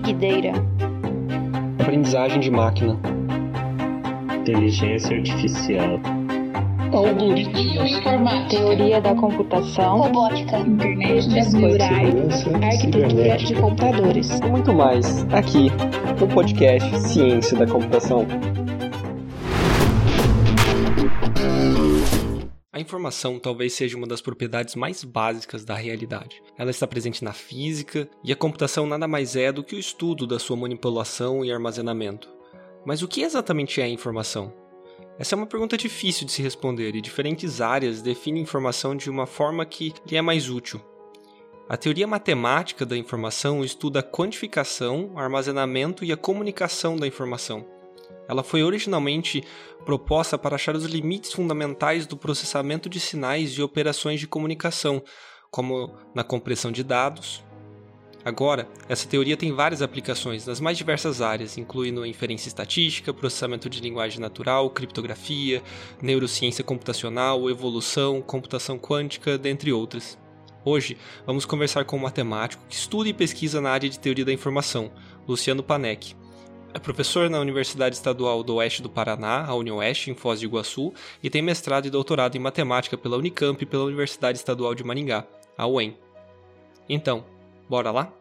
Big Data. Aprendizagem de máquina. Inteligência artificial. Algoritmos. Informática. Teoria da computação. Robótica. Internet das coisas. Arquitetura de computadores. E muito mais aqui no podcast Ciência da Computação. Informação talvez seja uma das propriedades mais básicas da realidade. Ela está presente na física e a computação nada mais é do que o estudo da sua manipulação e armazenamento. Mas o que exatamente é informação? Essa é uma pergunta difícil de se responder e diferentes áreas definem informação de uma forma que lhe é mais útil. A teoria matemática da informação estuda a quantificação, armazenamento e a comunicação da informação. Ela foi originalmente proposta para achar os limites fundamentais do processamento de sinais e operações de comunicação, como na compressão de dados. Agora, essa teoria tem várias aplicações nas mais diversas áreas, incluindo inferência estatística, processamento de linguagem natural, criptografia, neurociência computacional, evolução, computação quântica, dentre outras. Hoje, vamos conversar com um matemático que estuda e pesquisa na área de teoria da informação, Luciano Panek. É professor na Universidade Estadual do Oeste do Paraná, a UniOeste, em Foz do Iguaçu, e tem mestrado e doutorado em matemática pela Unicamp e pela Universidade Estadual de Maringá, a UEM. Então, bora lá?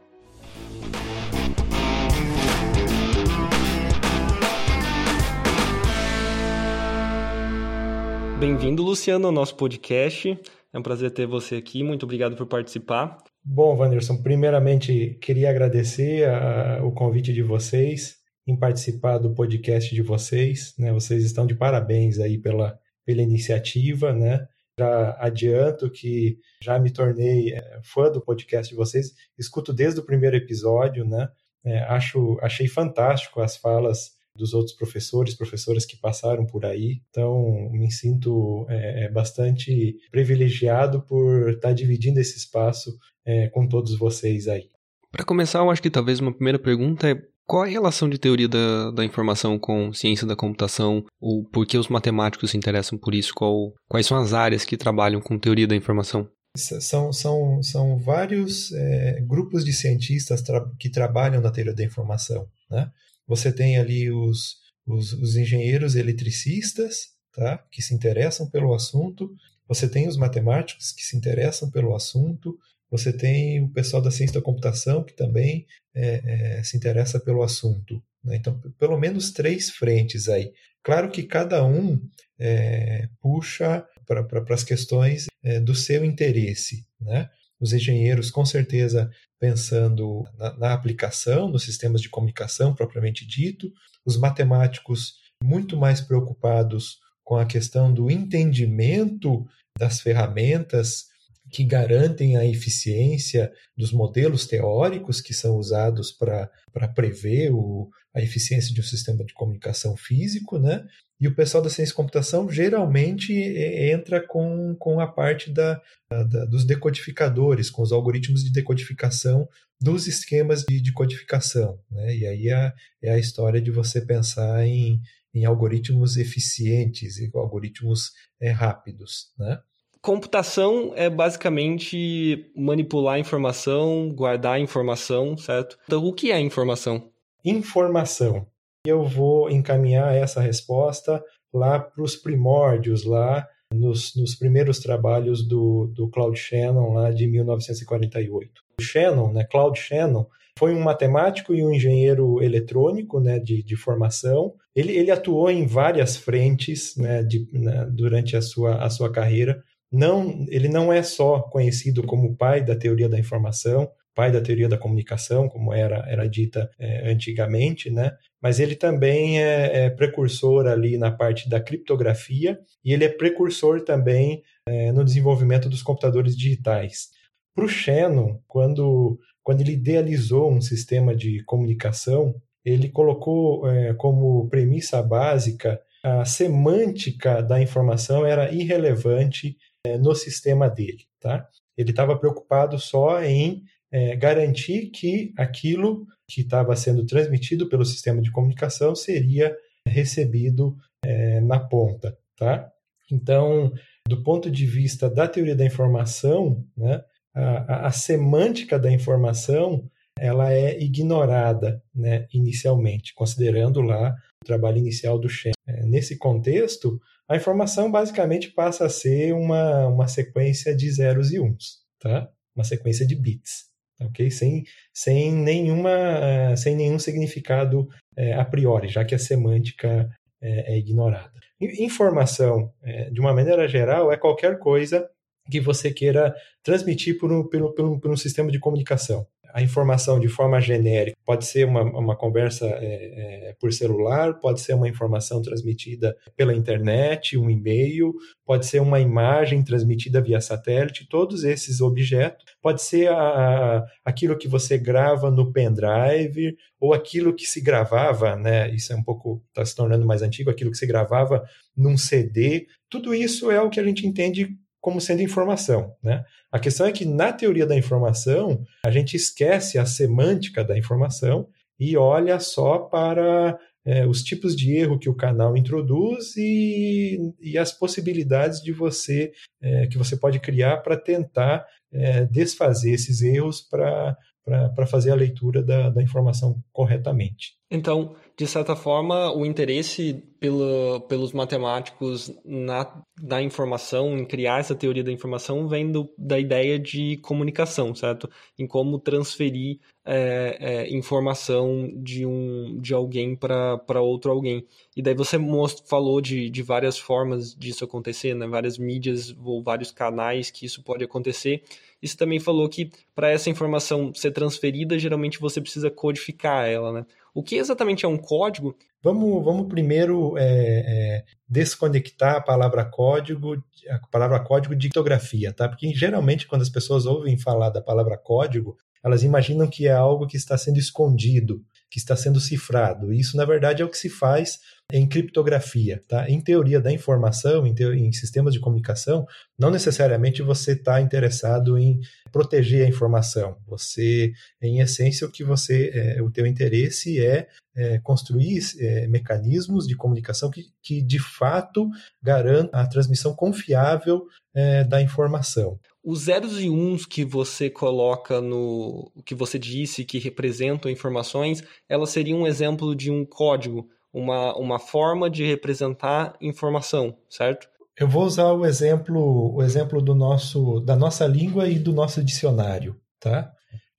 Bem-vindo, Luciano, ao nosso podcast. É um prazer ter você aqui. Muito obrigado por participar. Bom, Wanderson, primeiramente queria agradecer a, o convite de vocês em participar do podcast de vocês. Né? Vocês estão de parabéns aí pela, pela iniciativa, né? Já adianto que já me tornei é, fã do podcast de vocês, escuto desde o primeiro episódio, né? É, acho, achei fantástico as falas dos outros professores, professoras que passaram por aí. Então, me sinto é, bastante privilegiado por estar dividindo esse espaço é, com todos vocês aí. Para começar, eu acho que talvez uma primeira pergunta é qual a relação de teoria da, da informação com ciência da computação? Ou por que os matemáticos se interessam por isso? Qual, quais são as áreas que trabalham com teoria da informação? São, são, são vários é, grupos de cientistas tra que trabalham na teoria da informação. Né? Você tem ali os, os, os engenheiros eletricistas, tá? que se interessam pelo assunto. Você tem os matemáticos que se interessam pelo assunto. Você tem o pessoal da ciência da computação que também é, é, se interessa pelo assunto. Né? Então, pelo menos três frentes aí. Claro que cada um é, puxa para pra, as questões é, do seu interesse. Né? Os engenheiros, com certeza, pensando na, na aplicação, nos sistemas de comunicação propriamente dito. Os matemáticos, muito mais preocupados com a questão do entendimento das ferramentas que garantem a eficiência dos modelos teóricos que são usados para prever o, a eficiência de um sistema de comunicação físico, né? E o pessoal da ciência de computação geralmente entra com, com a parte da, da, dos decodificadores, com os algoritmos de decodificação dos esquemas de, de codificação. Né? E aí é, é a história de você pensar em, em algoritmos eficientes, e algoritmos é, rápidos. Né? Computação é basicamente manipular informação, guardar informação, certo? Então, o que é informação? Informação. Eu vou encaminhar essa resposta lá para os primórdios, lá nos, nos, primeiros trabalhos do, do Claude Shannon, lá de 1948. O Shannon, né, Claude Shannon, foi um matemático e um engenheiro eletrônico né, de, de formação. Ele, ele atuou em várias frentes né, de, né, durante a sua, a sua carreira não, ele não é só conhecido como pai da teoria da informação, pai da teoria da comunicação, como era, era dita é, antigamente, né? mas ele também é, é, precursor ali na parte da criptografia e ele é precursor também é, no desenvolvimento dos computadores digitais. Para o Shannon, quando, quando ele idealizou um sistema de comunicação, ele colocou é, como premissa básica a semântica da informação era irrelevante é, no sistema dele. Tá? Ele estava preocupado só em é, garantir que aquilo que estava sendo transmitido pelo sistema de comunicação seria recebido é, na ponta. Tá? Então, do ponto de vista da teoria da informação, né, a, a, a semântica da informação ela é ignorada né, inicialmente, considerando lá o trabalho inicial do Shen. É, nesse contexto, a informação basicamente passa a ser uma, uma sequência de zeros e uns, tá? uma sequência de bits. ok? Sem, sem, nenhuma, sem nenhum significado é, a priori, já que a semântica é, é ignorada. Informação, é, de uma maneira geral, é qualquer coisa que você queira transmitir por um, pelo, pelo, por um sistema de comunicação a informação de forma genérica pode ser uma, uma conversa é, é, por celular, pode ser uma informação transmitida pela internet, um e-mail, pode ser uma imagem transmitida via satélite, todos esses objetos, pode ser a, a, aquilo que você grava no pendrive, ou aquilo que se gravava, né? Isso é um pouco, está se tornando mais antigo, aquilo que se gravava num CD. Tudo isso é o que a gente entende como sendo informação. Né? A questão é que, na teoria da informação, a gente esquece a semântica da informação e olha só para é, os tipos de erro que o canal introduz e, e as possibilidades de você é, que você pode criar para tentar é, desfazer esses erros para para fazer a leitura da, da informação corretamente. Então, de certa forma, o interesse pelo, pelos matemáticos na, na informação, em criar essa teoria da informação, vem do, da ideia de comunicação, certo? Em como transferir é, é, informação de, um, de alguém para outro alguém. E daí você most, falou de, de várias formas disso acontecer, né? várias mídias ou vários canais que isso pode acontecer. E você também falou que para essa informação ser transferida, geralmente você precisa codificar ela, né? O que exatamente é um código? Vamos, vamos primeiro é, é, desconectar a palavra código, a palavra código de criptografia, tá? Porque geralmente quando as pessoas ouvem falar da palavra código, elas imaginam que é algo que está sendo escondido, que está sendo cifrado. Isso, na verdade, é o que se faz em criptografia. Tá? Em teoria da informação, em, em sistemas de comunicação, não necessariamente você está interessado em proteger a informação. Você, em essência, o que você, é, o teu interesse é, é construir é, mecanismos de comunicação que, que, de fato, garantam a transmissão confiável é, da informação. Os zeros e uns que você coloca no que você disse que representam informações, elas seriam um exemplo de um código uma, uma forma de representar informação, certo? Eu vou usar o exemplo, o exemplo do nosso, da nossa língua e do nosso dicionário, tá?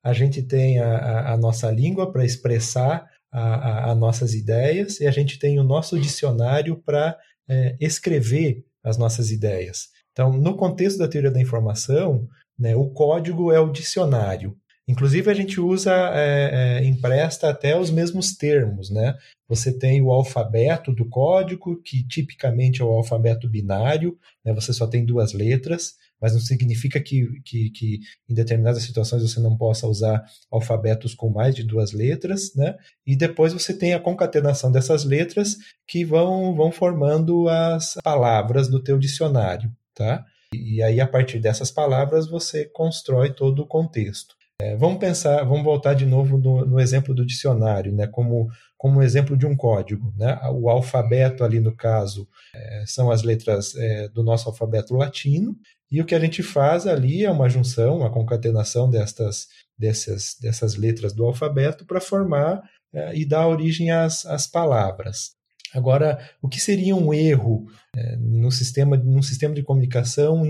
A gente tem a, a, a nossa língua para expressar as nossas ideias e a gente tem o nosso dicionário para é, escrever as nossas ideias. Então, no contexto da teoria da informação, né, o código é o dicionário. Inclusive, a gente usa, é, é, empresta até os mesmos termos, né? Você tem o alfabeto do código, que tipicamente é o alfabeto binário, né? você só tem duas letras, mas não significa que, que, que, em determinadas situações você não possa usar alfabetos com mais de duas letras, né? E depois você tem a concatenação dessas letras que vão, vão formando as palavras do teu dicionário, tá? E aí, a partir dessas palavras, você constrói todo o contexto. É, vamos pensar, vamos voltar de novo no, no, exemplo do dicionário, né, como, como exemplo de um código. Né? O alfabeto ali, no caso, é, são as letras é, do nosso alfabeto latino, e o que a gente faz ali é uma junção, uma concatenação destas, dessas, dessas letras do alfabeto para formar é, e dar origem às, às palavras. Agora, o que seria um erro é, no sistema, num sistema de comunicação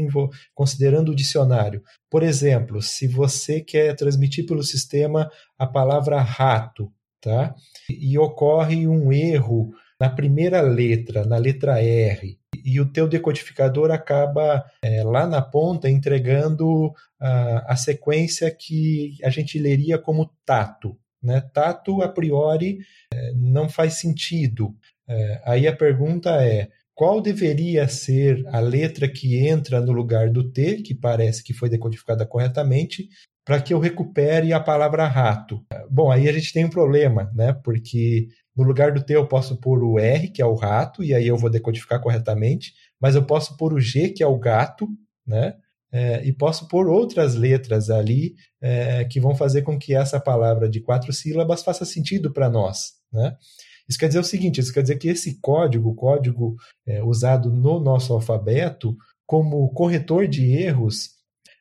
considerando o dicionário? Por exemplo, se você quer transmitir pelo sistema a palavra rato, tá? E ocorre um erro na primeira letra, na letra R, e o teu decodificador acaba é, lá na ponta entregando a, a sequência que a gente leria como tato. Né? Tato, a priori, é, não faz sentido. É, aí a pergunta é: qual deveria ser a letra que entra no lugar do T, que parece que foi decodificada corretamente, para que eu recupere a palavra rato? Bom, aí a gente tem um problema, né? Porque no lugar do T eu posso pôr o R, que é o rato, e aí eu vou decodificar corretamente, mas eu posso pôr o G, que é o gato, né? É, e posso pôr outras letras ali é, que vão fazer com que essa palavra de quatro sílabas faça sentido para nós, né? Isso quer dizer o seguinte: isso quer dizer que esse código, o código é, usado no nosso alfabeto, como corretor de erros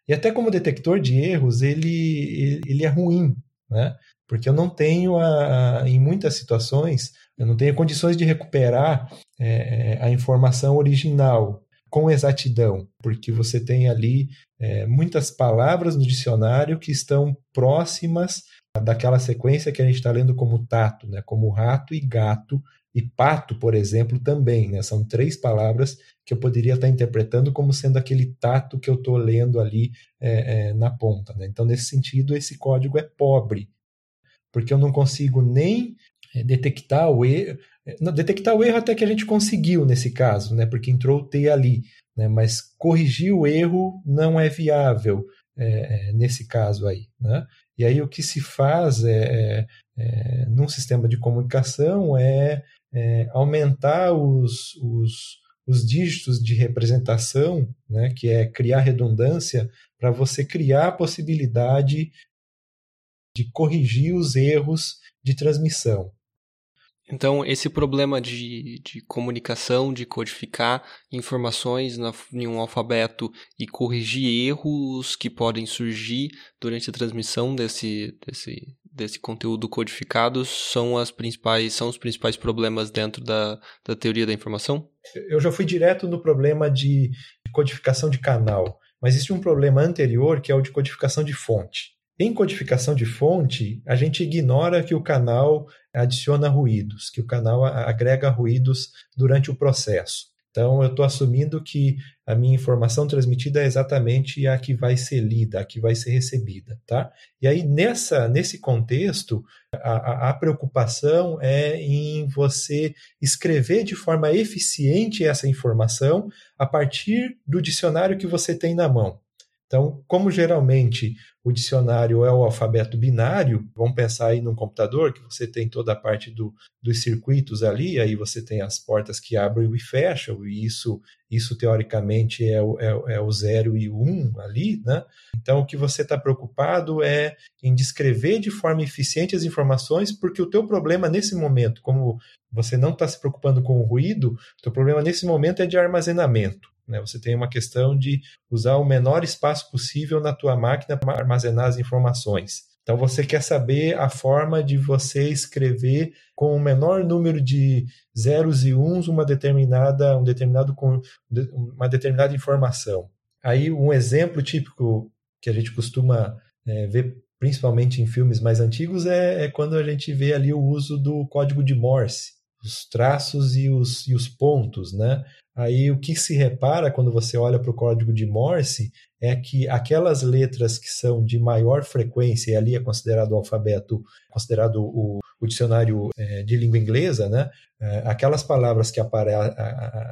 e até como detector de erros, ele, ele é ruim. né? Porque eu não tenho, a, a, em muitas situações, eu não tenho condições de recuperar é, a informação original com exatidão, porque você tem ali é, muitas palavras no dicionário que estão próximas daquela sequência que a gente está lendo como tato, né? como rato e gato, e pato, por exemplo, também. Né? São três palavras que eu poderia estar interpretando como sendo aquele tato que eu estou lendo ali é, é, na ponta. Né? Então, nesse sentido, esse código é pobre, porque eu não consigo nem é, detectar o erro. É, detectar o erro até que a gente conseguiu nesse caso, né? porque entrou o T ali. Né? Mas corrigir o erro não é viável é, é nesse caso aí. Né? E aí o que se faz é, é, num sistema de comunicação é, é aumentar os, os, os, dígitos de representação, né, que é criar redundância, para você criar a possibilidade de corrigir os erros de transmissão. Então, esse problema de, de comunicação, de codificar informações na, em um alfabeto e corrigir erros que podem surgir durante a transmissão desse, desse, desse conteúdo codificado são, as principais, são os principais problemas dentro da, da teoria da informação? Eu já fui direto no problema de codificação de canal, mas existe um problema anterior que é o de codificação de fonte. Em codificação de fonte, a gente ignora que o canal adiciona ruídos, que o canal agrega ruídos durante o processo. Então, eu estou assumindo que a minha informação transmitida é exatamente a que vai ser lida, a que vai ser recebida, tá? E aí, nessa, nesse contexto, a, a preocupação é em você escrever de forma eficiente essa informação a partir do dicionário que você tem na mão. Então, como geralmente o dicionário é o alfabeto binário, vamos pensar aí num computador que você tem toda a parte do, dos circuitos ali, aí você tem as portas que abrem e fecham, e isso, isso teoricamente é o, é, é o zero e o um ali, né? Então, o que você está preocupado é em descrever de forma eficiente as informações, porque o teu problema nesse momento, como você não está se preocupando com o ruído, o teu problema nesse momento é de armazenamento. Né? Você tem uma questão de usar o menor espaço possível na tua máquina para armazenar as informações. Então você quer saber a forma de você escrever com o menor número de zeros e uns uma determinada, um determinado, uma determinada informação. Aí um exemplo típico que a gente costuma é, ver principalmente em filmes mais antigos é, é, quando a gente vê ali o uso do código de Morse, os traços e os, e os pontos, né? Aí o que se repara quando você olha para o código de Morse é que aquelas letras que são de maior frequência, e ali é considerado o alfabeto, considerado o, o dicionário é, de língua inglesa, né? É, aquelas palavras que aparecem,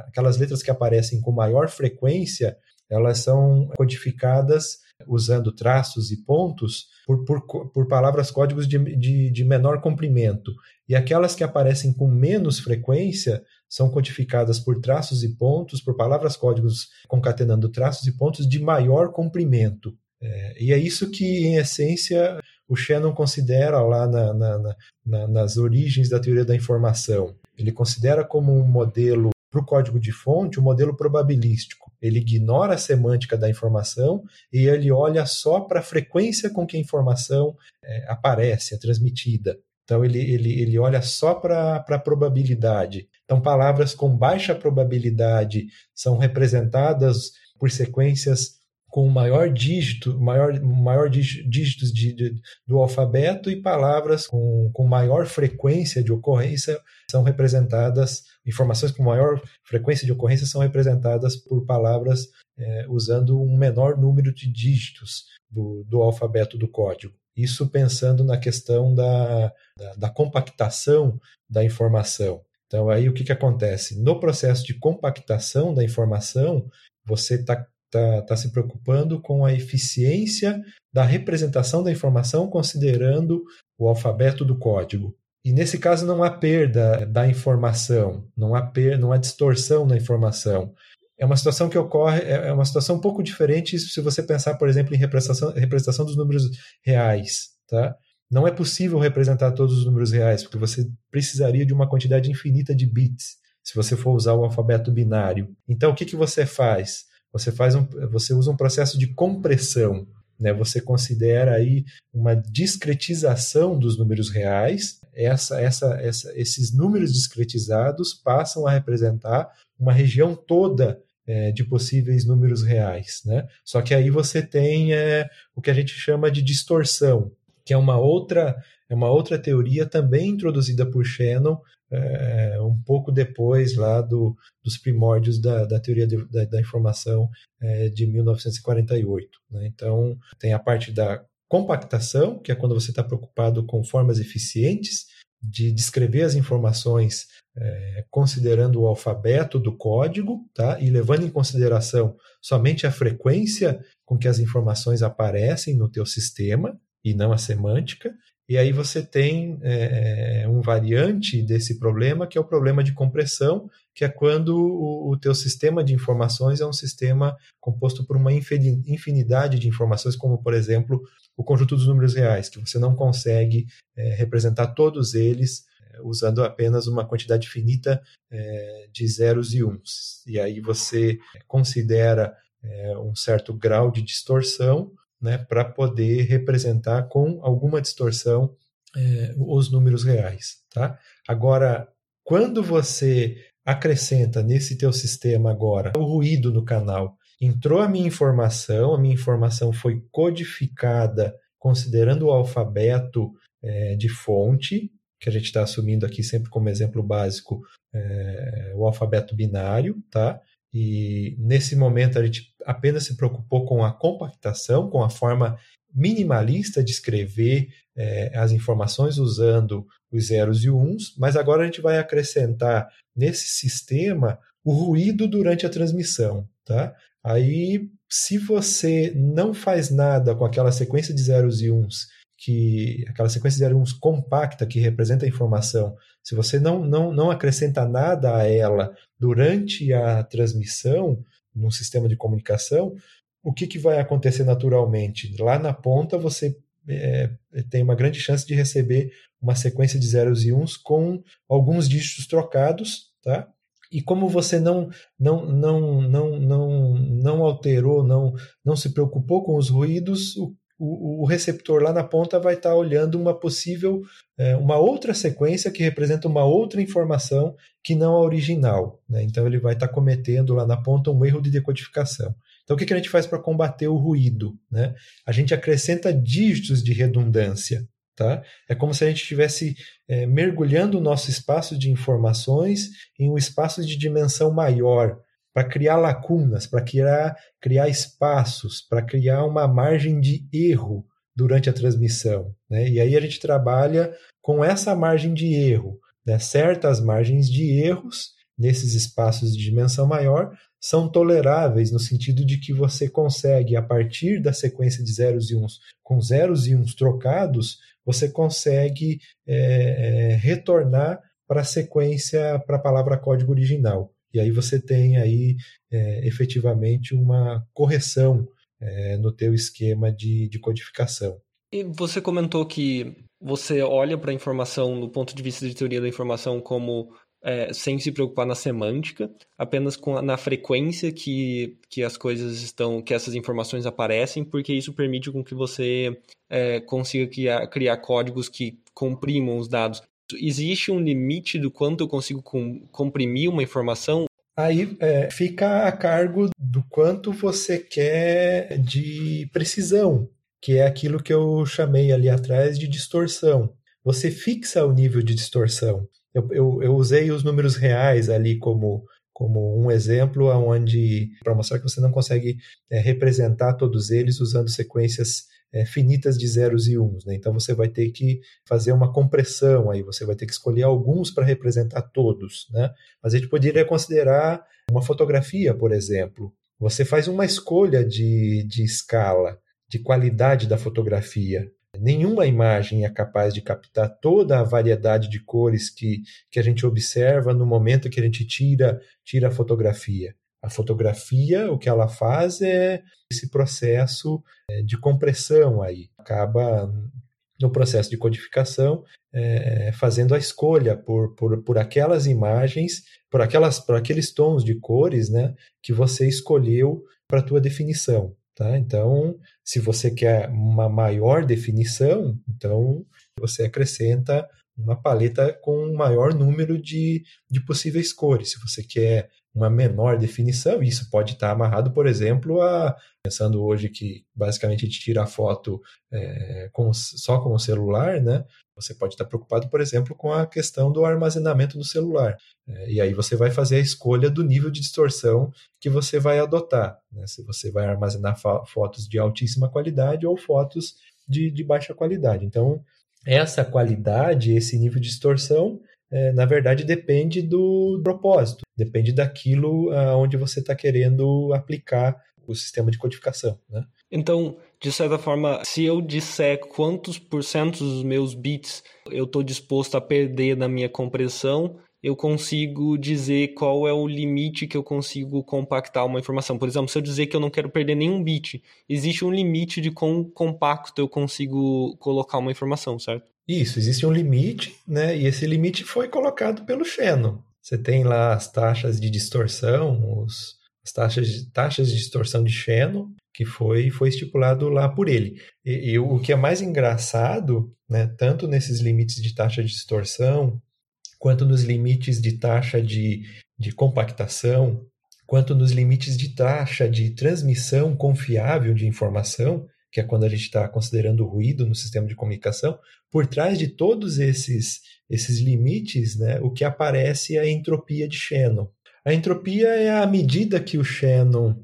aquelas letras que aparecem com maior frequência, elas são codificadas usando traços e pontos por, por, por palavras códigos de, de, de menor comprimento. E aquelas que aparecem com menos frequência são codificadas por traços e pontos, por palavras códigos concatenando traços e pontos de maior comprimento. É, e é isso que, em essência, o Shannon considera lá na, na, na, nas origens da teoria da informação. Ele considera como um modelo para o código de fonte um modelo probabilístico. Ele ignora a semântica da informação e ele olha só para a frequência com que a informação é, aparece, é transmitida. Então ele, ele, ele olha só para a probabilidade. Então, palavras com baixa probabilidade são representadas por sequências com maior dígito, maior, maior dígitos de, de, do alfabeto e palavras com, com maior frequência de ocorrência são representadas, informações com maior frequência de ocorrência são representadas por palavras é, usando um menor número de dígitos do, do alfabeto do código. Isso pensando na questão da, da, da compactação da informação. Então, aí o que, que acontece? No processo de compactação da informação, você está tá, tá se preocupando com a eficiência da representação da informação considerando o alfabeto do código. E nesse caso não há perda da informação, não há, per, não há distorção na informação. É uma situação que ocorre, é, é uma situação um pouco diferente se você pensar, por exemplo, em representação, representação dos números reais. Tá? Não é possível representar todos os números reais, porque você precisaria de uma quantidade infinita de bits se você for usar o alfabeto binário. Então, o que, que você faz? Você, faz um, você usa um processo de compressão. né? Você considera aí uma discretização dos números reais. Essa, essa, essa, esses números discretizados passam a representar uma região toda é, de possíveis números reais, né? Só que aí você tem é, o que a gente chama de distorção, que é uma outra é uma outra teoria também introduzida por Shannon é, um pouco depois lá do, dos primórdios da, da teoria de, da, da, informação é, de 1948. Né? Então, tem a parte da compactação, que é quando você está preocupado com formas eficientes de descrever as informações é, considerando o alfabeto do código tá? e levando em consideração somente a frequência com que as informações aparecem no teu sistema e não a semântica. E aí você tem é, um variante desse problema, que é o problema de compressão, que é quando o, o teu sistema de informações é um sistema composto por uma infinidade de informações, como, por exemplo, o conjunto dos números reais, que você não consegue é, representar todos eles é, usando apenas uma quantidade finita de zeros e uns. E aí você considera um certo grau de distorção né, para poder representar com alguma distorção é, os números reais. Tá? Agora, quando você acrescenta nesse teu sistema agora o ruído no canal, entrou a minha informação, a minha informação foi codificada considerando o alfabeto é, de fonte, que a gente está assumindo aqui sempre como exemplo básico é, o alfabeto binário, tá? E nesse momento a gente apenas se preocupou com a compactação, com a forma minimalista de escrever é, as informações usando os zeros e uns, mas agora a gente vai acrescentar nesse sistema o ruído durante a transmissão. Tá? Aí, se você não faz nada com aquela sequência de zeros e uns, que aquela sequência de uns compacta que representa a informação, se você não, não, não acrescenta nada a ela durante a transmissão, num sistema de comunicação, o que, que vai acontecer naturalmente? Lá na ponta você é, tem uma grande chance de receber uma sequência de zeros e uns com alguns dígitos trocados, tá? E como você não não não não não não alterou, não não se preocupou com os ruídos, o, o, receptor lá na ponta vai estar tá olhando uma possível, é, uma outra sequência que representa uma outra informação que não a original. Né? Então ele vai estar tá cometendo lá na ponta um erro de decodificação. Então o que, que a gente faz para combater o ruído? Né? A gente acrescenta dígitos de redundância. Tá? É como se a gente estivesse é, mergulhando o nosso espaço de informações em um espaço de dimensão maior, para criar lacunas, para criar, criar espaços, para criar uma margem de erro durante a transmissão. Né? E aí a gente trabalha com essa margem de erro. Né? Certas margens de erros nesses espaços de dimensão maior são toleráveis no sentido de que você consegue, a partir da sequência de zeros e uns, com zeros e uns trocados, você consegue é, é, retornar para a sequência, para a palavra código original. E aí você tem aí é, efetivamente uma correção é, no teu esquema de, de codificação. E você comentou que você olha para a informação no ponto de vista de teoria da informação como é, sem se preocupar na semântica, apenas com a, na frequência que, que as coisas estão, que essas informações aparecem, porque isso permite com que você é, consiga criar, criar códigos que comprimam os dados existe um limite do quanto eu consigo com, comprimir uma informação? Aí é, fica a cargo do quanto você quer de precisão, que é aquilo que eu chamei ali atrás de distorção. Você fixa o nível de distorção. Eu, eu, eu usei os números reais ali como, como um exemplo onde para mostrar que você não consegue é, representar todos eles usando sequências é, finitas de zeros e uns. Né? Então você vai ter que fazer uma compressão aí, você vai ter que escolher alguns para representar todos. Né? Mas a gente poderia considerar uma fotografia, por exemplo. Você faz uma escolha de, de escala, de qualidade da fotografia. Nenhuma imagem é capaz de captar toda a variedade de cores que, que a gente observa no momento que a gente tira, tira a fotografia. A fotografia, o que ela faz é esse processo é, de compressão aí. Acaba no processo de codificação, é, fazendo a escolha por, por, por aquelas imagens, por, aquelas, por aqueles tons de cores né, que você escolheu para a tua definição. Tá? Então, se você quer uma maior definição, então você acrescenta uma paleta com um maior número de, de possíveis cores. Se você quer uma menor definição, isso pode estar amarrado, por exemplo, a pensando hoje que basicamente a gente tira a foto é, com, só com o celular, né? Você pode estar preocupado, por exemplo, com a questão do armazenamento no celular. É, e aí você vai fazer a escolha do nível de distorção que você vai adotar. Né? Se você vai armazenar fotos de altíssima qualidade ou fotos de, de baixa qualidade. Então, essa qualidade, esse nível de distorção, é, na verdade, depende do propósito, depende daquilo uh, onde você está querendo aplicar o sistema de codificação. Né? Então, de certa forma, se eu disser quantos porcentos dos meus bits eu estou disposto a perder na minha compressão, eu consigo dizer qual é o limite que eu consigo compactar uma informação. Por exemplo, se eu dizer que eu não quero perder nenhum bit, existe um limite de quão compacto eu consigo colocar uma informação, certo? Isso, existe um limite, né? E esse limite foi colocado pelo Shannon. Você tem lá as taxas de distorção, os, as taxas de, taxas de distorção de Shannon, que foi, foi estipulado lá por ele. E, e o que é mais engraçado, né, tanto nesses limites de taxa de distorção quanto nos limites de taxa de, de compactação, quanto nos limites de taxa de transmissão confiável de informação, que é quando a gente está considerando o ruído no sistema de comunicação, por trás de todos esses, esses limites, né, o que aparece é a entropia de Shannon. A entropia é a medida que o Shannon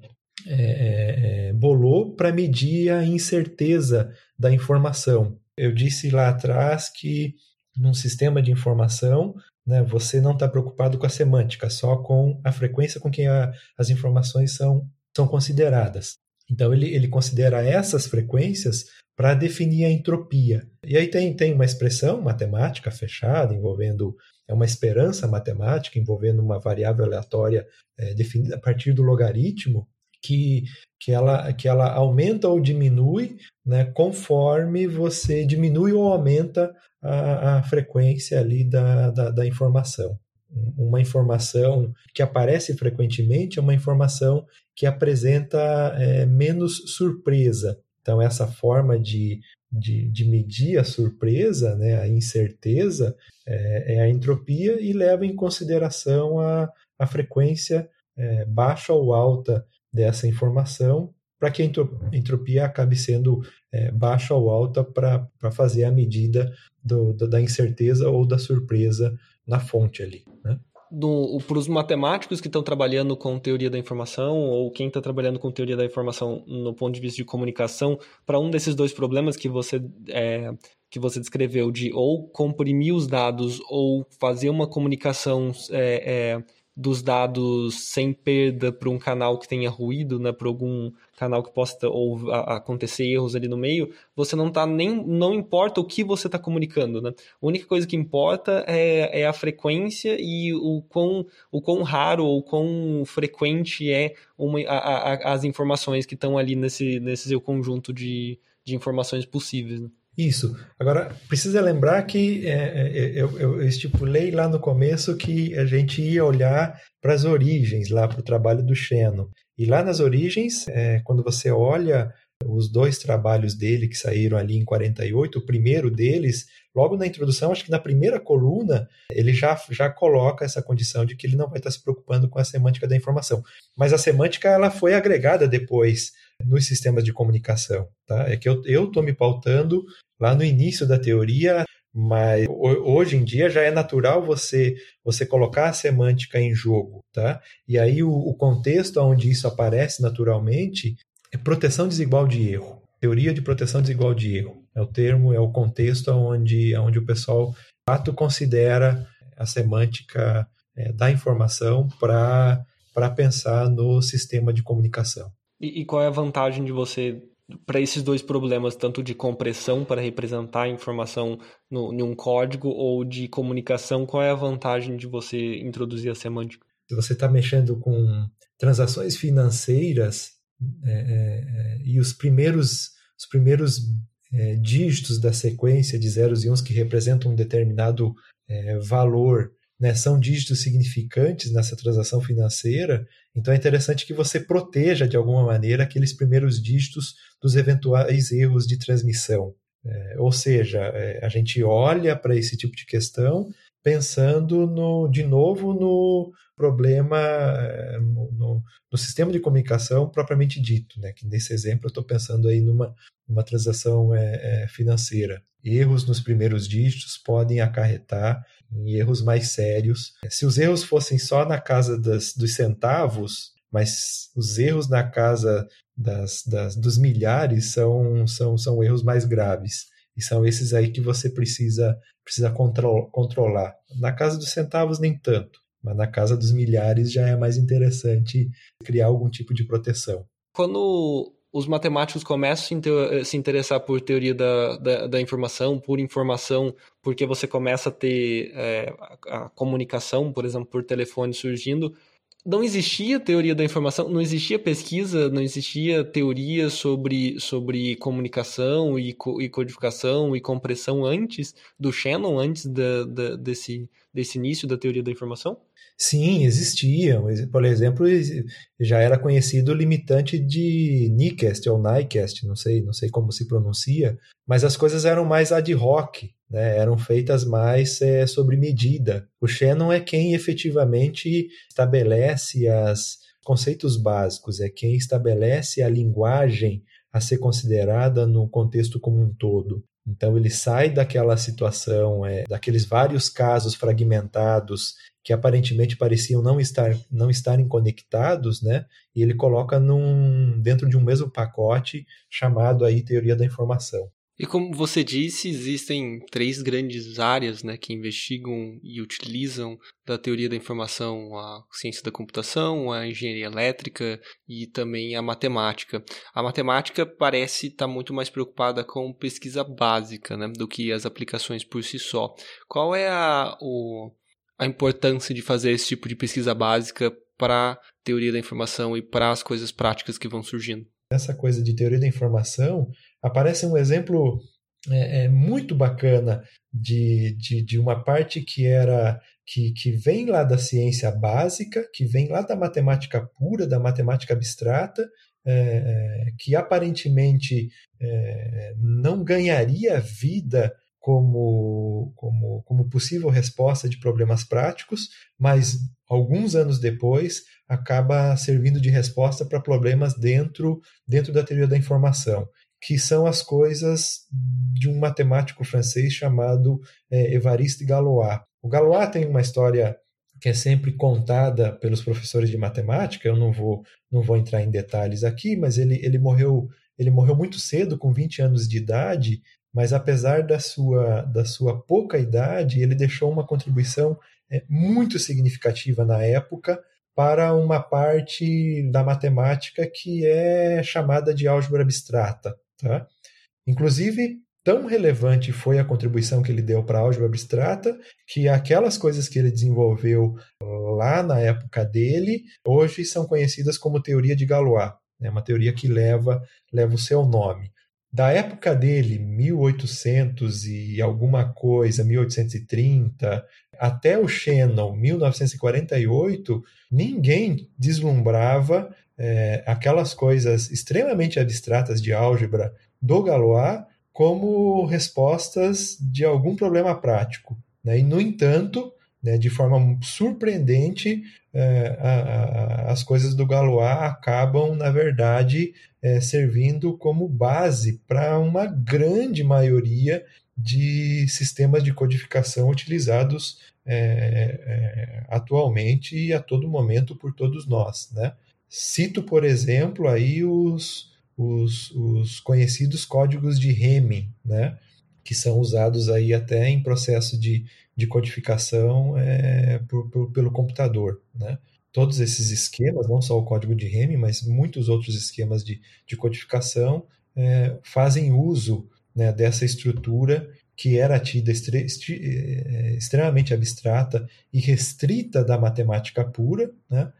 é, é, é bolou para medir a incerteza da informação. Eu disse lá atrás que num sistema de informação, né, você não está preocupado com a semântica, só com a frequência com que a, as informações são, são consideradas. Então, ele, ele considera essas frequências para definir a entropia. E aí tem, tem uma expressão matemática fechada, envolvendo é uma esperança matemática, envolvendo uma variável aleatória é, definida a partir do logaritmo, que, que, ela, que ela aumenta ou diminui né, conforme você diminui ou aumenta a, a frequência ali da, da, da informação. Uma informação que aparece frequentemente é uma informação que apresenta é, menos surpresa. Então, essa forma de, de, de, medir a surpresa, né, a incerteza, é, é, a entropia e leva em consideração a, a frequência é, baixa ou alta dessa informação para que a entropia acabe sendo é, baixa ou alta para fazer a medida do, da incerteza ou da surpresa na fonte ali. Né? Para os matemáticos que estão trabalhando com teoria da informação ou quem está trabalhando com teoria da informação no ponto de vista de comunicação, para um desses dois problemas que você é, que você descreveu de ou comprimir os dados ou fazer uma comunicação é, é dos dados sem perda para um canal que tenha ruído, né, para algum canal que possa ou a, acontecer erros ali no meio, você não tá nem não importa o que você está comunicando, né? A única coisa que importa é, é a frequência e o quão, o quão raro ou quão frequente é uma, a, a, as informações que estão ali nesse, nesse seu conjunto de, de informações possíveis. Né? Isso. Agora, precisa lembrar que é, é, eu, eu, estipulei lá no começo que a gente ia olhar para as origens, lá para o trabalho do Shannon. E lá nas origens, é, quando você olha os dois trabalhos dele que saíram ali em 48, o primeiro deles, logo na introdução, acho que na primeira coluna, ele já, já coloca essa condição de que ele não vai estar se preocupando com a semântica da informação. Mas a semântica ela foi agregada depois nos sistemas de comunicação. Tá? É que eu estou me pautando lá no início da teoria, mas hoje em dia já é natural você você colocar a semântica em jogo, tá? E aí o, o contexto onde isso aparece naturalmente é proteção desigual de erro, teoria de proteção desigual de erro. É o termo, é o contexto onde onde o pessoal de fato considera a semântica é, da informação para pensar no sistema de comunicação. E, e qual é a vantagem de você para esses dois problemas, tanto de compressão para representar a informação em um código ou de comunicação, qual é a vantagem de você introduzir a semântica? Se você está mexendo com transações financeiras é, é, e os primeiros, os primeiros é, dígitos da sequência de zeros e uns que representam um determinado é, valor né, são dígitos significantes nessa transação financeira, então é interessante que você proteja de alguma maneira aqueles primeiros dígitos dos eventuais erros de transmissão. É, ou seja, é, a gente olha para esse tipo de questão pensando no, de novo no problema é, no, no, no, sistema de comunicação propriamente dito, né? Que nesse exemplo eu estou pensando aí numa, numa transação é, é, financeira. Erros nos primeiros dígitos podem acarretar em erros mais sérios. Se os erros fossem só na casa das, dos centavos, mas os erros na casa das, das, dos milhares são, são, são erros mais graves. E são esses aí que você precisa, precisa control, controlar. Na casa dos centavos, nem tanto. Mas na casa dos milhares já é mais interessante criar algum tipo de proteção. Quando os matemáticos começam a se interessar por teoria da, da, da, informação, por informação, porque você começa a ter é, a, a, comunicação, por exemplo, por telefone surgindo, não existia teoria da informação, não existia pesquisa, não existia teoria sobre, sobre comunicação e, co e codificação e compressão antes do Shannon, antes da, da, desse, desse início da teoria da informação? Sim, existiam. Por exemplo, já era conhecido o limitante de Nyquist ou Nyquist, não sei, não sei como se pronuncia, mas as coisas eram mais ad hoc, né? eram feitas mais é, sobre medida. O Shannon é quem efetivamente estabelece os conceitos básicos, é quem estabelece a linguagem a ser considerada no contexto como um todo. Então ele sai daquela situação, é, daqueles vários casos fragmentados que aparentemente pareciam não estar não estarem conectados, né? E ele coloca num dentro de um mesmo pacote chamado aí teoria da informação. E como você disse, existem três grandes áreas né, que investigam e utilizam da teoria da informação a ciência da computação, a engenharia elétrica e também a matemática. A matemática parece estar muito mais preocupada com pesquisa básica né, do que as aplicações por si só. Qual é a, o, a importância de fazer esse tipo de pesquisa básica para a teoria da informação e para as coisas práticas que vão surgindo. Essa coisa de teoria da informação aparece um exemplo é, é muito bacana de, de, de, uma parte que era que, que vem lá da ciência básica, que vem lá da matemática pura, da matemática abstrata, é, é que aparentemente é, não ganharia vida como, como, como possível resposta de problemas práticos, mas alguns anos depois acaba servindo de resposta para problemas dentro, dentro da teoria da informação, que são as coisas de um matemático francês chamado é, Évariste Galois. O Galois tem uma história que é sempre contada pelos professores de matemática, eu não vou, não vou entrar em detalhes aqui, mas ele, ele morreu ele morreu muito cedo, com 20 anos de idade, mas apesar da sua, da sua pouca idade, ele deixou uma contribuição é, muito significativa na época para uma parte da matemática que é chamada de álgebra abstrata. Tá? Inclusive, tão relevante foi a contribuição que ele deu para a álgebra abstrata que aquelas coisas que ele desenvolveu lá na época dele hoje são conhecidas como teoria de Galois, né? uma teoria que leva, leva o seu nome da época dele, 1800 e alguma coisa, 1830, até o Shannon, 1948, ninguém deslumbrava é, aquelas coisas extremamente abstratas de álgebra do Galois como respostas de algum problema prático. Né? E, no entanto, né, de forma surpreendente, é, a, a, as coisas do Galois acabam, na verdade, é, servindo como base para uma grande maioria de sistemas de codificação utilizados é, é, atualmente e a todo momento por todos nós. Né? Cito, por exemplo, aí os, os, os conhecidos códigos de Hamming, né? que são usados aí até em processo de, de codificação é, por, por, pelo computador. Né? Todos esses esquemas, não só o código de Hamming, mas muitos outros esquemas de, de codificação, é, fazem uso né, dessa estrutura que era tida é, extremamente abstrata e restrita da matemática pura, né,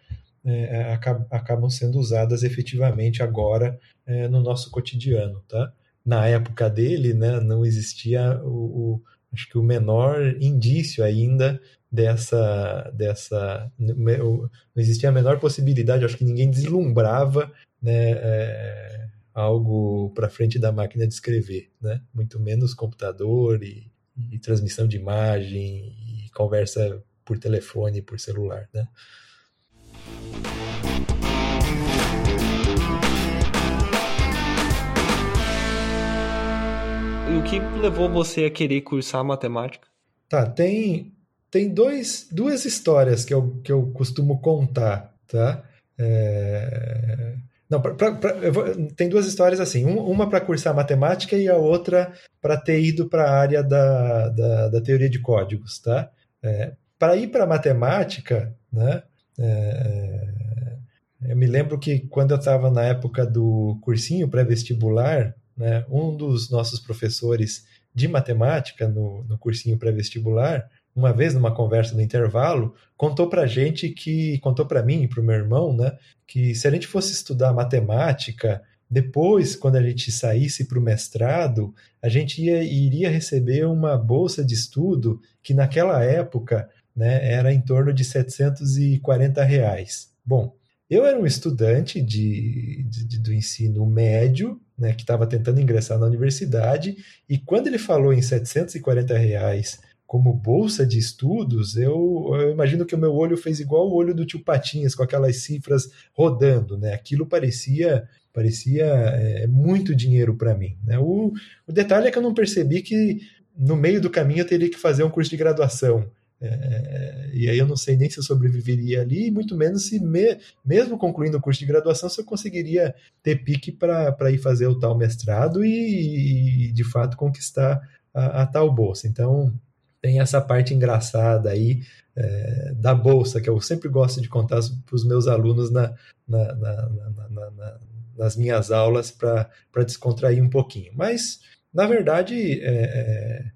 é, acabam sendo usadas efetivamente agora é, no nosso cotidiano. Tá? na época dele, né, não existia o, acho que o menor indício ainda dessa dessa não existia a menor possibilidade acho que ninguém deslumbrava né, é, algo para frente da máquina de escrever né muito menos computador e, e, transmissão de imagem e conversa por telefone por celular né que levou você a querer cursar matemática? Tá, tem, tem dois, duas histórias que eu, que eu costumo contar, tá? É... Não, pra, pra, vou, tem duas histórias assim. uma para cursar matemática e a outra para ter ido para a área da, da, da, teoria de códigos, tá? É, para ir para matemática, né? É, é, eu me lembro que quando eu estava na época do cursinho pré-vestibular, né, um dos nossos professores de matemática no, no cursinho pré-vestibular, uma vez numa conversa no intervalo, contou para gente que, contou para mim e para o meu irmão, né, que se a gente fosse estudar matemática, depois, quando a gente saísse para o mestrado, a gente ia, iria receber uma bolsa de estudo que naquela época né, era em torno de 740 reais. Bom, eu era um estudante de, de do ensino médio, né, que estava tentando ingressar na universidade, e quando ele falou em 740 reais como bolsa de estudos, eu, eu, imagino que o meu olho fez igual o olho do tio Patinhas, com aquelas cifras rodando, né? Aquilo parecia parecia é, muito dinheiro para mim. Né? O, o detalhe é que eu não percebi que no meio do caminho eu teria que fazer um curso de graduação. É, e aí eu não sei nem se eu sobreviveria ali, muito menos se me, mesmo concluindo o curso de graduação, se eu conseguiria ter pique para ir fazer o tal mestrado e, e de fato conquistar a, a, tal bolsa. Então tem essa parte engraçada aí é, da bolsa que eu sempre gosto de contar para os meus alunos na, na, na, nas minhas aulas para descontrair um pouquinho. Mas na verdade é, é é,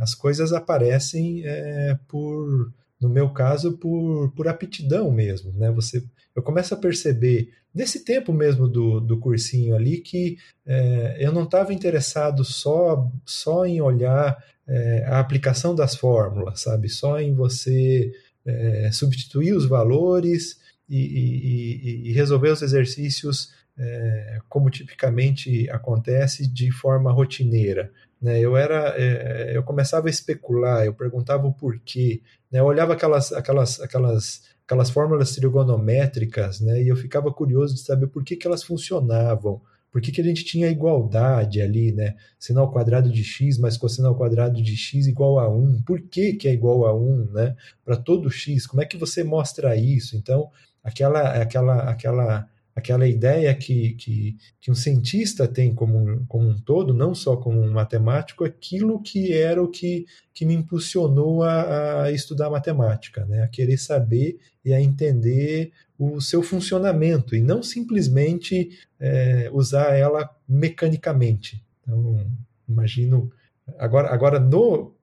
as coisas aparecem é, por, no meu caso, por, por aptidão mesmo, né? Você, eu começo a perceber nesse tempo mesmo do, do cursinho ali que é, eu não estava interessado só só em olhar é, a aplicação das fórmulas, sabe? Só em você é, substituir os valores e, e, e resolver os exercícios é, como tipicamente acontece de forma rotineira. Né? Eu era, é, eu começava a especular, eu perguntava o porquê, né? eu olhava aquelas, aquelas, aquelas, aquelas fórmulas trigonométricas, né? E eu ficava curioso de saber por que, que elas funcionavam, por que, que a gente tinha igualdade ali, né? Sinal quadrado de x mais cossinal quadrado de x igual a 1. Por que, que é igual a 1, né? Para todo x, como é que você mostra isso? Então, aquela, aquela, aquela aquela ideia que, que, que um cientista tem como, como um todo, não só como um matemático, aquilo que era o que, que me impulsionou a, a estudar matemática, né? a querer saber e a entender o seu funcionamento e não simplesmente é, usar ela mecanicamente. Então, imagino. Agora, agora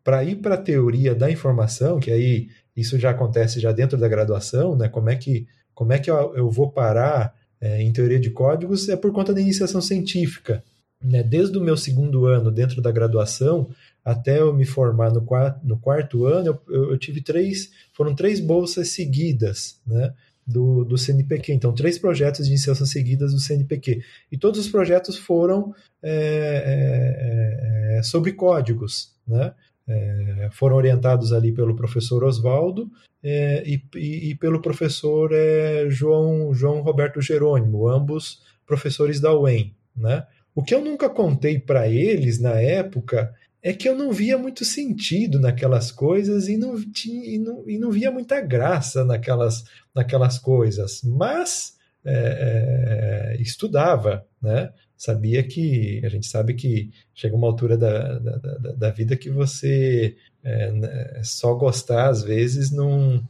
para ir para a teoria da informação, que aí isso já acontece já dentro da graduação, né? como é que, como é que eu, eu vou parar é, em teoria de códigos é por conta da iniciação científica. Né? Desde o meu segundo ano dentro da graduação até eu me formar no quarto, no quarto ano, eu, eu tive três, foram três bolsas seguidas, né? Do, do CNPq. Então, três projetos de iniciação seguidas do CNPq. E todos os projetos foram é, é, é, sobre códigos. Né? É, foram orientados ali pelo professor Oswaldo é, e, e, e, pelo professor é, João, João Roberto Jerônimo, ambos professores da UEM. Né? O que eu nunca contei para eles na época é que eu não via muito sentido naquelas coisas e não, tinha, e não, e não via muita graça naquelas, naquelas coisas, mas é, é, estudava, né? Sabia que a gente sabe que chega uma altura da, da, da, da vida que você é, né, só gostar às vezes não,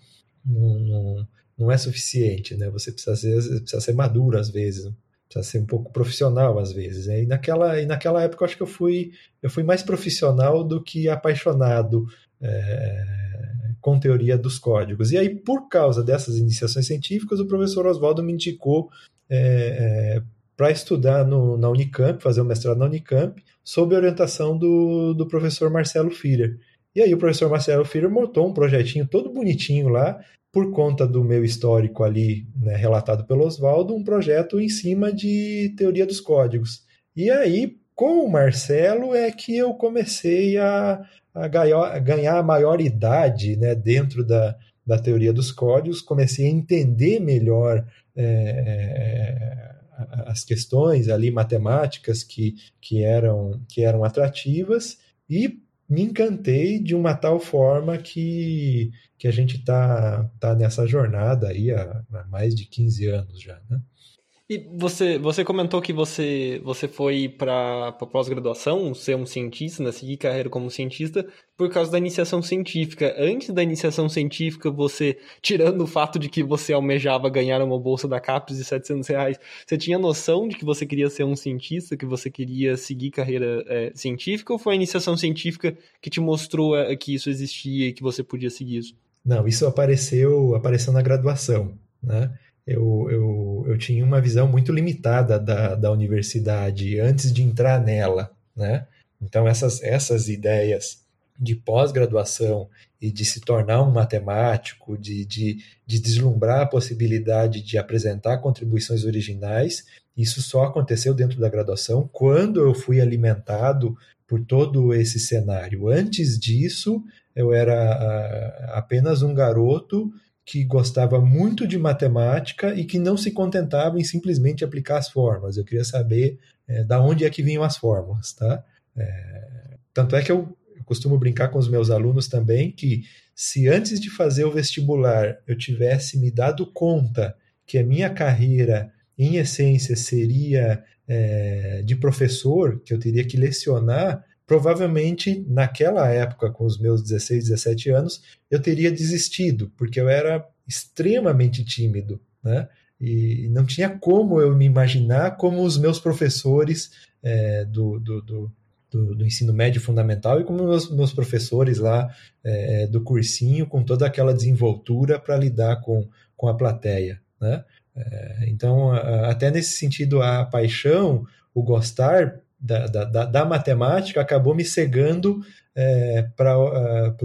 não, não é suficiente, né? Você precisa ser, precisa ser maduro às vezes, precisa ser um pouco profissional às vezes. Né? E naquela, e naquela época eu acho que eu fui, eu fui mais profissional do que apaixonado é, com teoria dos códigos. E aí, por causa dessas iniciações científicas, o professor Oswaldo me indicou é, é, para estudar no, na Unicamp, fazer o mestrado na Unicamp, sob a orientação do, do professor Marcelo Führer. E aí o professor Marcelo Führer montou um projetinho todo bonitinho lá, por conta do meu histórico ali, né, relatado pelo Oswaldo, um projeto em cima de teoria dos códigos. E aí, com o Marcelo, é que eu comecei a, a ganhar, ganhar maior idade né, dentro da, da teoria dos códigos, comecei a entender melhor é, as questões ali matemáticas que, que, eram, que eram atrativas e me encantei de uma tal forma que, que a gente está tá nessa jornada aí há, há mais de 15 anos já, né? E você, você comentou que você, você foi para pós-graduação, ser um cientista, né, seguir carreira como cientista, por causa da iniciação científica. Antes da iniciação científica, você, tirando o fato de que você almejava ganhar uma bolsa da CAPES de 700 reais, você tinha noção de que você queria ser um cientista, que você queria seguir carreira é, científica, ou foi a iniciação científica que te mostrou é, que isso existia e que você podia seguir isso? Não, isso apareceu, apareceu na graduação, né? Eu, eu, eu tinha uma visão muito limitada da, da universidade antes de entrar nela, né? Então essas, essas ideias de pós-graduação e de se tornar um matemático, de, de, de deslumbrar a possibilidade de apresentar contribuições originais, isso só aconteceu dentro da graduação quando eu fui alimentado por todo esse cenário. Antes disso, eu era ah, apenas um garoto que gostava muito de matemática e que não se contentava em simplesmente aplicar as fórmulas. Eu queria saber é, da onde é que vinham as fórmulas, tá? É, tanto é que eu, eu costumo brincar com os meus alunos também que se antes de fazer o vestibular eu tivesse me dado conta que a minha carreira, em essência, seria é, de professor, que eu teria que lecionar, provavelmente naquela época, com os meus 16, 17 anos, eu teria desistido, porque eu era extremamente tímido, né? E não tinha como eu me imaginar como os meus professores é, do, do, do, do, ensino médio fundamental e como meus, meus professores lá é, do cursinho, com toda aquela desenvoltura para lidar com, com a plateia, né? É, então, até nesse sentido, a paixão, o gostar da, da, da, matemática acabou me cegando é, para uh,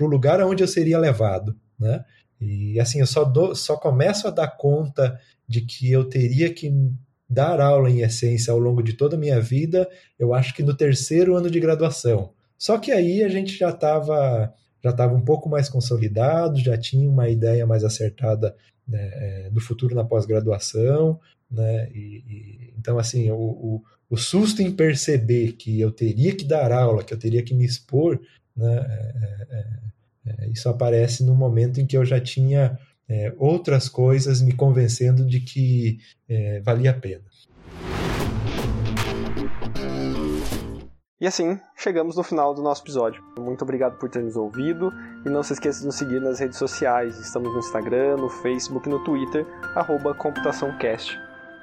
o lugar aonde eu seria levado, né? E assim, eu só, dou, só começo a dar conta de que eu teria que dar aula em essência ao longo de toda a minha vida, eu acho que no terceiro ano de graduação. Só que aí a gente já estava já estava um pouco mais consolidado, já tinha uma ideia mais acertada né, é, do futuro na pós-graduação, né? E, e, então assim o, o, o susto em perceber que eu teria que dar aula, que eu teria que me expor, né, é, é, é, isso aparece no momento em que eu já tinha é, outras coisas me convencendo de que é, valia a pena. E assim, chegamos no final do nosso episódio. Muito obrigado por ter nos ouvido e não se esqueça de nos seguir nas redes sociais. Estamos no Instagram, no Facebook e no Twitter, ComputaçãoCast.